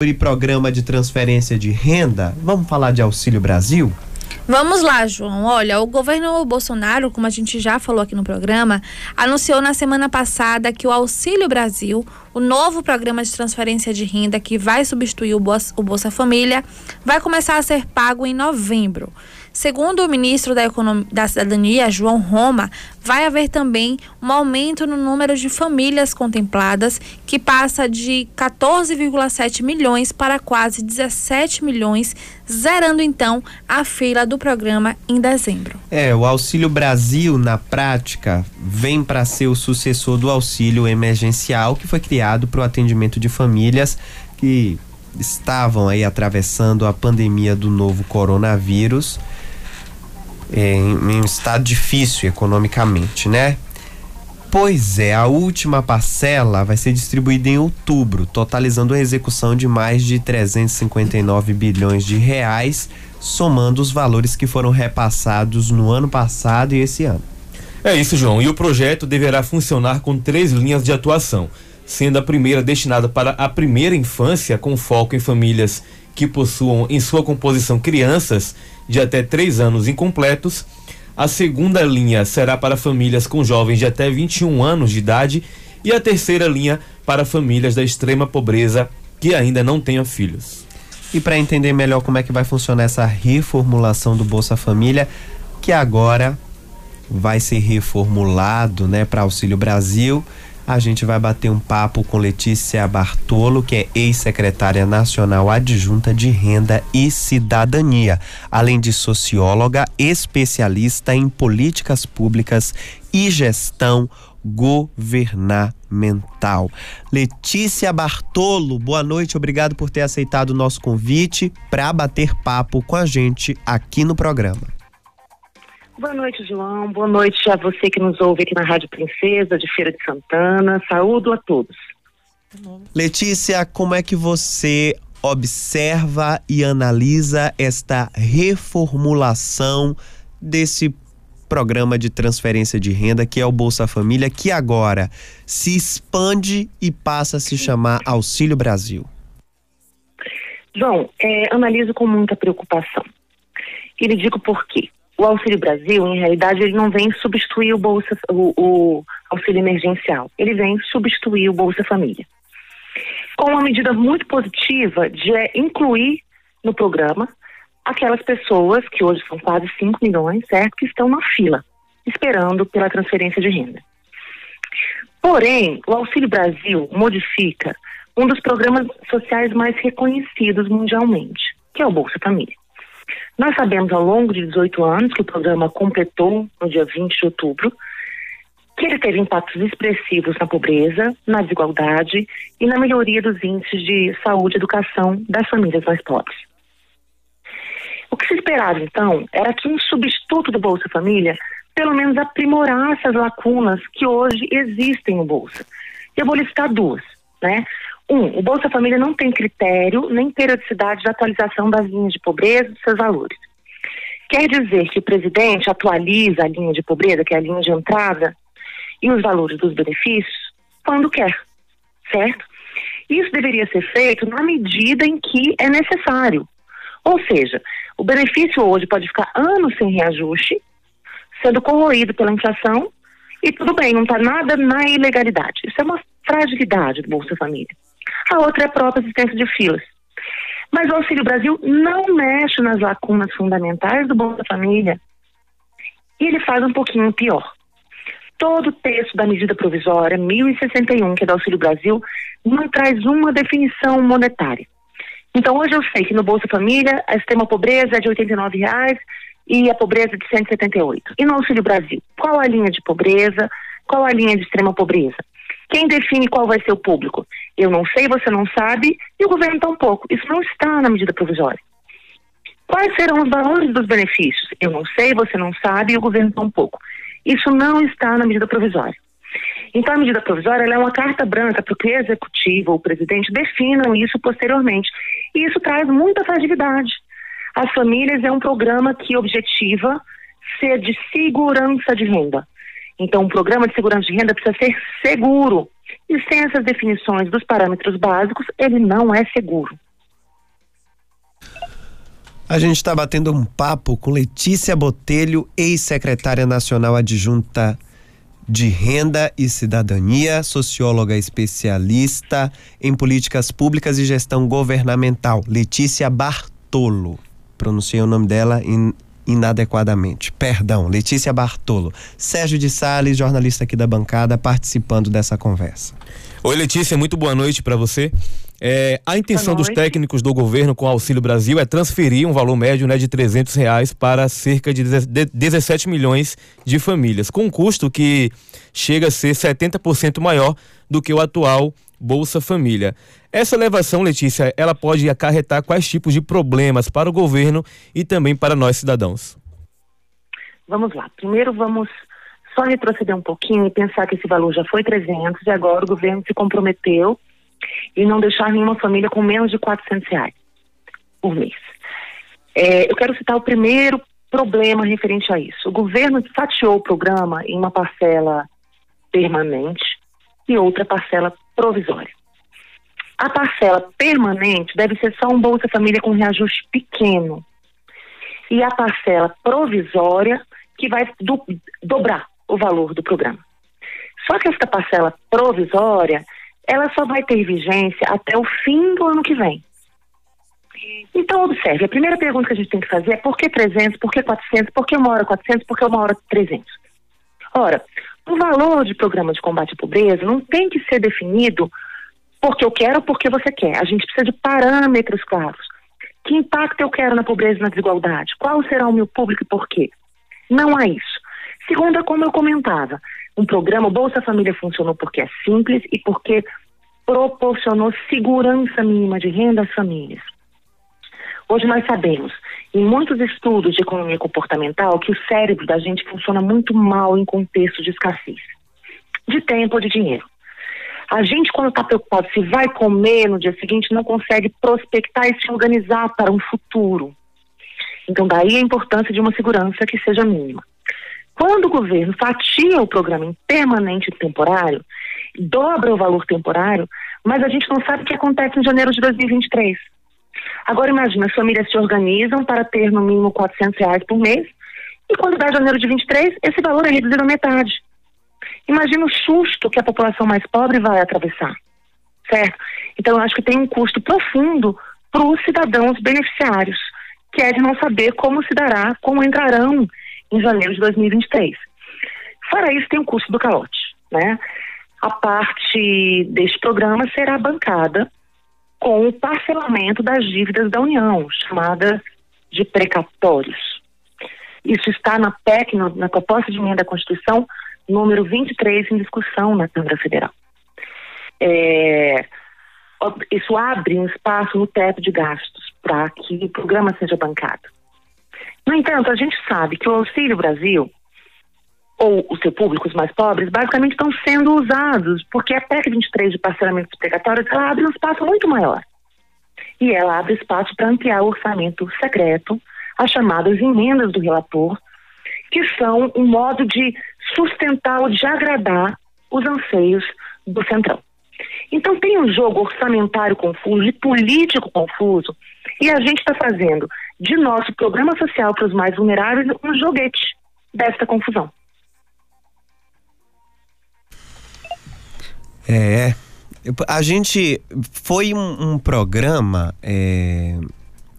sobre programa de transferência de renda, vamos falar de Auxílio Brasil? Vamos lá, João. Olha, o governo Bolsonaro, como a gente já falou aqui no programa, anunciou na semana passada que o Auxílio Brasil, o novo programa de transferência de renda que vai substituir o Bolsa, o Bolsa Família, vai começar a ser pago em novembro. Segundo o ministro da, Economia, da Cidadania, João Roma, vai haver também um aumento no número de famílias contempladas, que passa de 14,7 milhões para quase 17 milhões, zerando então a fila do programa em dezembro. É, o Auxílio Brasil, na prática, vem para ser o sucessor do auxílio emergencial que foi criado para o atendimento de famílias que estavam aí atravessando a pandemia do novo coronavírus em, em um estado difícil economicamente, né? Pois é, a última parcela vai ser distribuída em outubro, totalizando a execução de mais de 359 bilhões de reais, somando os valores que foram repassados no ano passado e esse ano. É isso, João. E o projeto deverá funcionar com três linhas de atuação, sendo a primeira destinada para a primeira infância, com foco em famílias que possuam em sua composição crianças de até 3 anos incompletos. A segunda linha será para famílias com jovens de até 21 anos de idade. E a terceira linha para famílias da extrema pobreza que ainda não tenham filhos. E para entender melhor como é que vai funcionar essa reformulação do Bolsa Família, que agora vai ser reformulado, né, para Auxílio Brasil a gente vai bater um papo com Letícia Bartolo, que é ex-secretária nacional adjunta de Renda e Cidadania, além de socióloga, especialista em políticas públicas e gestão governamental. Letícia Bartolo, boa noite, obrigado por ter aceitado o nosso convite para bater papo com a gente aqui no programa. Boa noite, João. Boa noite a você que nos ouve aqui na Rádio Princesa de Feira de Santana. Saúdo a todos. Letícia, como é que você observa e analisa esta reformulação desse programa de transferência de renda que é o Bolsa Família, que agora se expande e passa a se chamar Auxílio Brasil? João, é, analiso com muita preocupação. E lhe digo por quê o Auxílio Brasil, em realidade, ele não vem substituir o Bolsa, o, o auxílio emergencial. Ele vem substituir o Bolsa Família. Com uma medida muito positiva de é, incluir no programa aquelas pessoas, que hoje são quase 5 milhões, certo, que estão na fila, esperando pela transferência de renda. Porém, o Auxílio Brasil modifica um dos programas sociais mais reconhecidos mundialmente, que é o Bolsa Família. Nós sabemos ao longo de 18 anos que o programa completou no dia 20 de outubro, que ele teve impactos expressivos na pobreza, na desigualdade e na melhoria dos índices de saúde e educação das famílias mais pobres. O que se esperava, então, era que um substituto do Bolsa Família pelo menos aprimorasse as lacunas que hoje existem no Bolsa. Eu vou listar duas, né? Um, o Bolsa Família não tem critério nem periodicidade de atualização das linhas de pobreza e dos seus valores. Quer dizer que o presidente atualiza a linha de pobreza, que é a linha de entrada, e os valores dos benefícios quando quer, certo? Isso deveria ser feito na medida em que é necessário. Ou seja, o benefício hoje pode ficar anos sem reajuste, sendo corroído pela inflação, e tudo bem, não está nada na ilegalidade. Isso é uma fragilidade do Bolsa Família a outra é a própria existência de filas. Mas o Auxílio Brasil não mexe nas lacunas fundamentais do Bolsa Família e ele faz um pouquinho pior. Todo o texto da medida provisória 1061, que é do Auxílio Brasil, não traz uma definição monetária. Então, hoje eu sei que no Bolsa Família a extrema pobreza é de 89 reais e a pobreza de 178. E no Auxílio Brasil, qual a linha de pobreza? Qual a linha de extrema pobreza? Quem define qual vai ser o público? Eu não sei, você não sabe, e o governo tampouco. Isso não está na medida provisória. Quais serão os valores dos benefícios? Eu não sei, você não sabe, e o governo tampouco. Isso não está na medida provisória. Então, a medida provisória é uma carta branca para que o executivo ou o presidente definam isso posteriormente. E isso traz muita fragilidade. As famílias é um programa que objetiva ser de segurança de renda. Então, o programa de segurança de renda precisa ser seguro. E sem essas definições dos parâmetros básicos, ele não é seguro. A gente está batendo um papo com Letícia Botelho, ex-secretária nacional adjunta de Renda e Cidadania, socióloga especialista em políticas públicas e gestão governamental. Letícia Bartolo. Pronunciei o nome dela in, inadequadamente. Perdão, Letícia Bartolo. Sérgio de Sales, jornalista aqui da bancada, participando dessa conversa. Oi, Letícia, muito boa noite para você. É, a intenção dos técnicos do governo com o Auxílio Brasil é transferir um valor médio né, de 300 reais para cerca de 17 milhões de famílias, com um custo que chega a ser 70% maior do que o atual Bolsa Família. Essa elevação, Letícia, ela pode acarretar quais tipos de problemas para o governo e também para nós cidadãos? Vamos lá. Primeiro vamos só retroceder um pouquinho e pensar que esse valor já foi 300 e agora o governo se comprometeu e não deixar nenhuma família com menos de 400 reais por mês. É, eu quero citar o primeiro problema referente a isso. O governo fatiou o programa em uma parcela permanente e outra parcela provisória. A parcela permanente deve ser só um Bolsa Família com reajuste pequeno. E a parcela provisória que vai do, dobrar o valor do programa. Só que esta parcela provisória ela só vai ter vigência até o fim do ano que vem. Então, observe, a primeira pergunta que a gente tem que fazer é por que 300, por que 400, por que uma hora 400, por que uma hora 300? Ora, o valor de programa de combate à pobreza não tem que ser definido porque eu quero ou porque você quer. A gente precisa de parâmetros claros. Que impacto eu quero na pobreza e na desigualdade? Qual será o meu público e por quê? Não há isso. Segundo, como eu comentava, um programa, Bolsa Família funcionou porque é simples e porque proporcionou segurança mínima de renda às famílias. Hoje nós sabemos, em muitos estudos de economia comportamental, que o cérebro da gente funciona muito mal em contexto de escassez de tempo ou de dinheiro. A gente, quando está preocupado se vai comer no dia seguinte, não consegue prospectar e se organizar para um futuro. Então, daí a importância de uma segurança que seja mínima. Quando o governo fatia o programa em permanente e temporário, dobra o valor temporário, mas a gente não sabe o que acontece em janeiro de 2023. Agora imagina, as famílias se organizam para ter no mínimo 400 reais por mês e quando dá janeiro de 23, esse valor é reduzido à metade. Imagina o susto que a população mais pobre vai atravessar, certo? Então eu acho que tem um custo profundo para os cidadãos beneficiários, que é de não saber como se dará, como entrarão em janeiro de 2023. Fora isso, tem o custo do calote, né? A parte deste programa será bancada com o parcelamento das dívidas da União, chamada de precatórios. Isso está na PEC, na proposta de emenda à Constituição, número 23, em discussão na Câmara Federal. É, isso abre um espaço no teto de gastos para que o programa seja bancado. No entanto, a gente sabe que o Auxílio Brasil, ou o seu público, os mais pobres, basicamente estão sendo usados, porque a PEC 23 de parcelamento precatórios, ela abre um espaço muito maior. E ela abre espaço para ampliar o orçamento secreto, as chamadas emendas do relator, que são um modo de sustentar ou de agradar os anseios do Centrão. Então tem um jogo orçamentário confuso e político confuso, e a gente está fazendo de nosso programa social para os mais vulneráveis um joguete desta confusão. É, a gente foi um, um programa, é,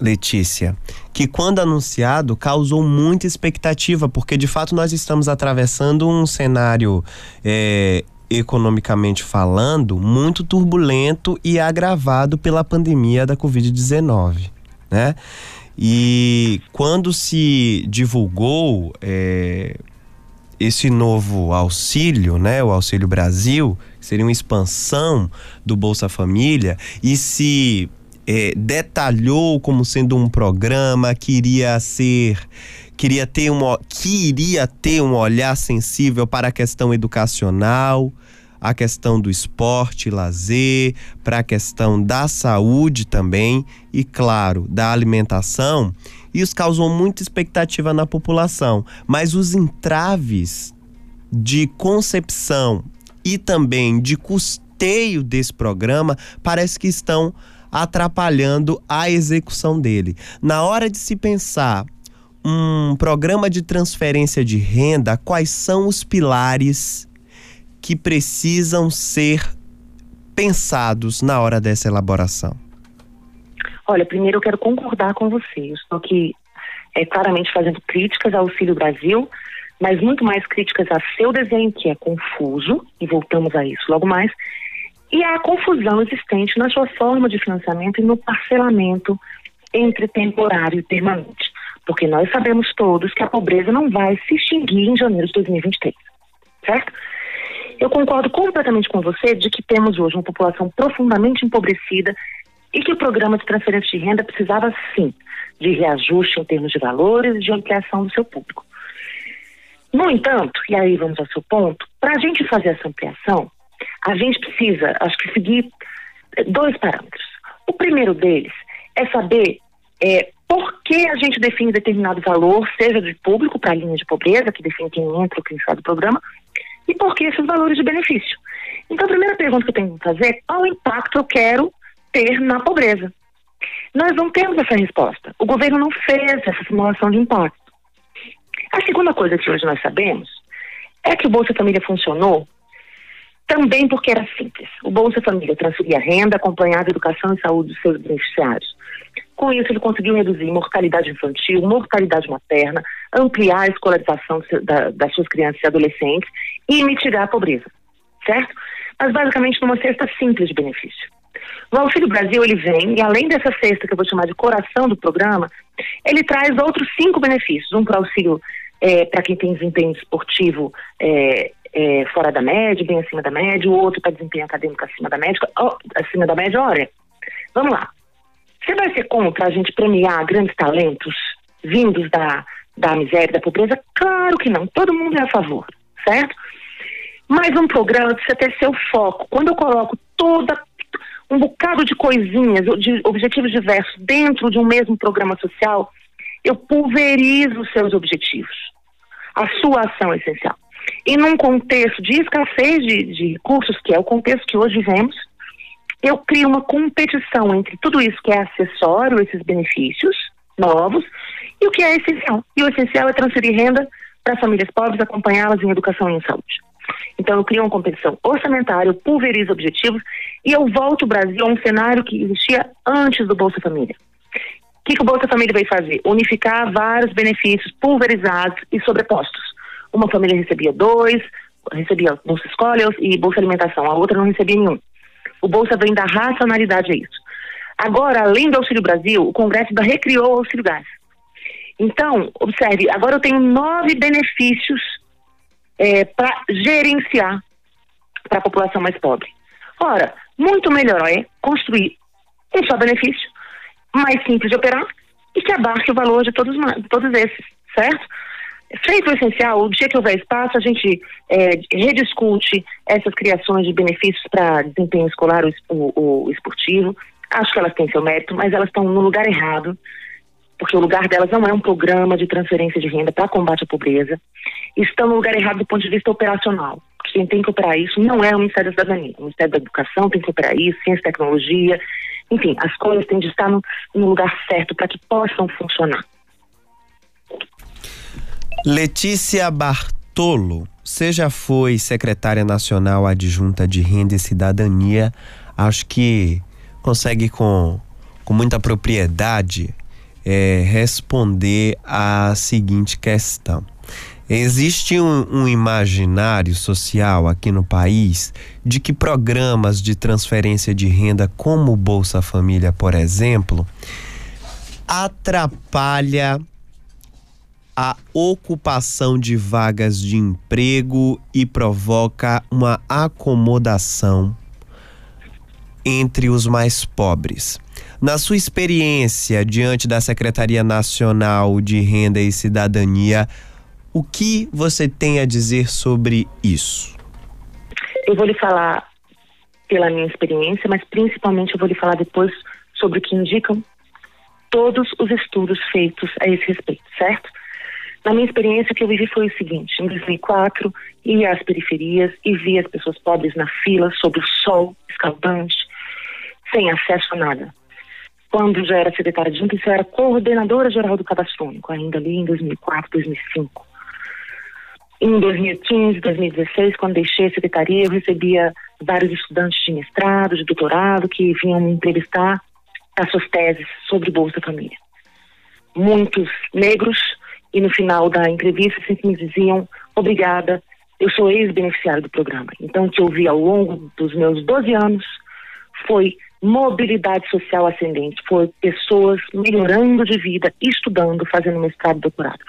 Letícia, que quando anunciado causou muita expectativa, porque de fato nós estamos atravessando um cenário é, economicamente falando muito turbulento e agravado pela pandemia da Covid-19, né? E quando se divulgou é, esse novo auxílio, né, o Auxílio Brasil, seria uma expansão do Bolsa Família, e se é, detalhou como sendo um programa que iria ser queria ter que iria ter um olhar sensível para a questão educacional, a questão do esporte, lazer, para a questão da saúde também e, claro, da alimentação. Isso causou muita expectativa na população, mas os entraves de concepção e também de custeio desse programa parece que estão atrapalhando a execução dele. Na hora de se pensar um programa de transferência de renda, quais são os pilares que precisam ser pensados na hora dessa elaboração? Olha, primeiro eu quero concordar com você. Eu estou aqui é, claramente fazendo críticas ao Auxílio Brasil, mas muito mais críticas a seu desenho, que é confuso, e voltamos a isso logo mais, e a confusão existente na sua forma de financiamento e no parcelamento entre temporário e permanente. Porque nós sabemos todos que a pobreza não vai se extinguir em janeiro de 2023, certo? Eu concordo completamente com você de que temos hoje uma população profundamente empobrecida e que o programa de transferência de renda precisava sim de reajuste em termos de valores e de ampliação do seu público. No entanto, e aí vamos ao seu ponto, para a gente fazer essa ampliação, a gente precisa, acho que, seguir dois parâmetros. O primeiro deles é saber é, por que a gente define determinado valor, seja de público para a linha de pobreza, que define quem entra ou quem sai do programa, e por que esses valores de benefício. Então, a primeira pergunta que eu tenho que fazer é qual impacto eu quero ter na pobreza. Nós não temos essa resposta. O governo não fez essa simulação de impacto. A segunda coisa que hoje nós sabemos é que o Bolsa Família funcionou também porque era simples. O Bolsa Família transferia renda, acompanhava a educação e saúde dos seus beneficiários. Com isso, ele conseguiu reduzir mortalidade infantil, mortalidade materna, ampliar a escolarização das suas crianças e adolescentes e mitigar a pobreza, certo? Mas basicamente numa cesta simples de benefício. O Auxílio Brasil, ele vem, e além dessa cesta que eu vou chamar de coração do programa, ele traz outros cinco benefícios. Um para auxílio é, para quem tem desempenho esportivo é, é, fora da média, bem acima da média, o outro para desempenho acadêmico acima da média, acima da média, olha, vamos lá. Você vai ser contra a gente premiar grandes talentos vindos da, da miséria, da pobreza? Claro que não, todo mundo é a favor, certo? Mas um programa precisa ter seu foco. Quando eu coloco toda um bocado de coisinhas, de objetivos diversos dentro de um mesmo programa social, eu pulverizo os seus objetivos. A sua ação é essencial. E num contexto de escassez de, de recursos, que é o contexto que hoje vivemos, eu crio uma competição entre tudo isso que é acessório, esses benefícios novos, e o que é essencial. E o essencial é transferir renda para famílias pobres, acompanhá-las em educação e em saúde. Então, eu crio uma competição orçamentária, eu pulverizo objetivos e eu volto o Brasil a um cenário que existia antes do Bolsa Família. O que, que o Bolsa Família veio fazer? Unificar vários benefícios pulverizados e sobrepostos. Uma família recebia dois, recebia Bolsa Escola e Bolsa Alimentação, a outra não recebia nenhum. O Bolsa vem da racionalidade a isso. Agora, além do Auxílio Brasil, o Congresso ainda recriou o Auxílio Gás. Então, observe, agora eu tenho nove benefícios é, para gerenciar para a população mais pobre. Ora, muito melhor é construir um só benefício, mais simples de operar e que abarque o valor de todos, todos esses, certo? Feito o essencial, o dia que houver espaço, a gente é, rediscute essas criações de benefícios para desempenho escolar, o, o, o esportivo. Acho que elas têm seu mérito, mas elas estão no lugar errado porque o lugar delas não é um programa de transferência de renda para combate à pobreza, estão no lugar errado do ponto de vista operacional. Quem tem que operar isso não é o Ministério da Cidadania. O Ministério da Educação tem que operar isso, ciência e tecnologia. Enfim, as coisas têm de estar no, no lugar certo para que possam funcionar. Letícia Bartolo, você já foi secretária nacional adjunta de Renda e Cidadania. Acho que consegue com, com muita propriedade é, responder à seguinte questão. Existe um, um, imaginário social aqui no país de que programas de transferência de renda, como o Bolsa Família, por exemplo, atrapalha a ocupação de vagas de emprego e provoca uma acomodação entre os mais pobres. Na sua experiência diante da Secretaria Nacional de Renda e Cidadania, o que você tem a dizer sobre isso? Eu vou lhe falar pela minha experiência, mas principalmente eu vou lhe falar depois sobre o que indicam todos os estudos feitos a esse respeito, certo? Na minha experiência, o que eu vivi foi o seguinte: em 2004, ia às periferias e via as pessoas pobres na fila, sob o sol escaldante, sem acesso a nada, quando já era secretária de junta, eu era coordenadora geral do cadastro único, ainda ali em 2004, 2005. Em 2015, 2016, quando deixei a secretaria, eu recebia vários estudantes de mestrado, de doutorado, que vinham me entrevistar as suas teses sobre Bolsa Família. Muitos negros, e no final da entrevista sempre me diziam: obrigada, eu sou ex-beneficiário do programa. Então, o que eu vi ao longo dos meus 12 anos foi mobilidade social ascendente, foi pessoas melhorando de vida, estudando, fazendo mestrado e doutorado.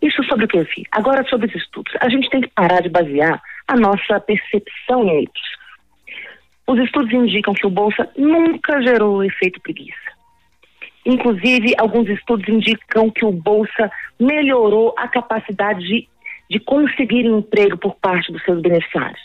Isso sobre o que eu vi. Agora, sobre os estudos. A gente tem que parar de basear a nossa percepção em mitos. Os estudos indicam que o Bolsa nunca gerou efeito preguiça. Inclusive, alguns estudos indicam que o Bolsa melhorou a capacidade de, de conseguir emprego por parte dos seus beneficiários.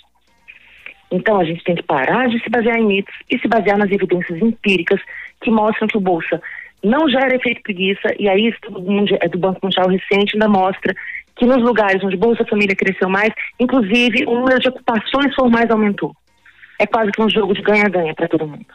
Então, a gente tem que parar de se basear em mitos e se basear nas evidências empíricas que mostram que o Bolsa não gera efeito preguiça, e aí estudo do Banco Mundial recente ainda mostra que nos lugares onde Bolsa Família cresceu mais, inclusive o número de ocupações formais aumentou. É quase que um jogo de ganha-ganha para todo mundo.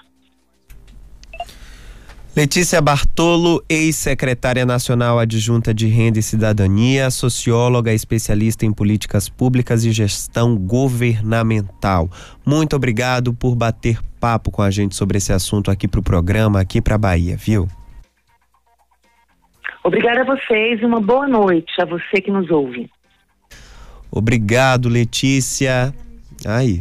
Letícia Bartolo, ex-secretária nacional adjunta de Renda e Cidadania, socióloga, especialista em políticas públicas e gestão governamental. Muito obrigado por bater papo com a gente sobre esse assunto aqui para o programa, aqui para Bahia, viu? Obrigada a vocês e uma boa noite a você que nos ouve. Obrigado, Letícia. Aí,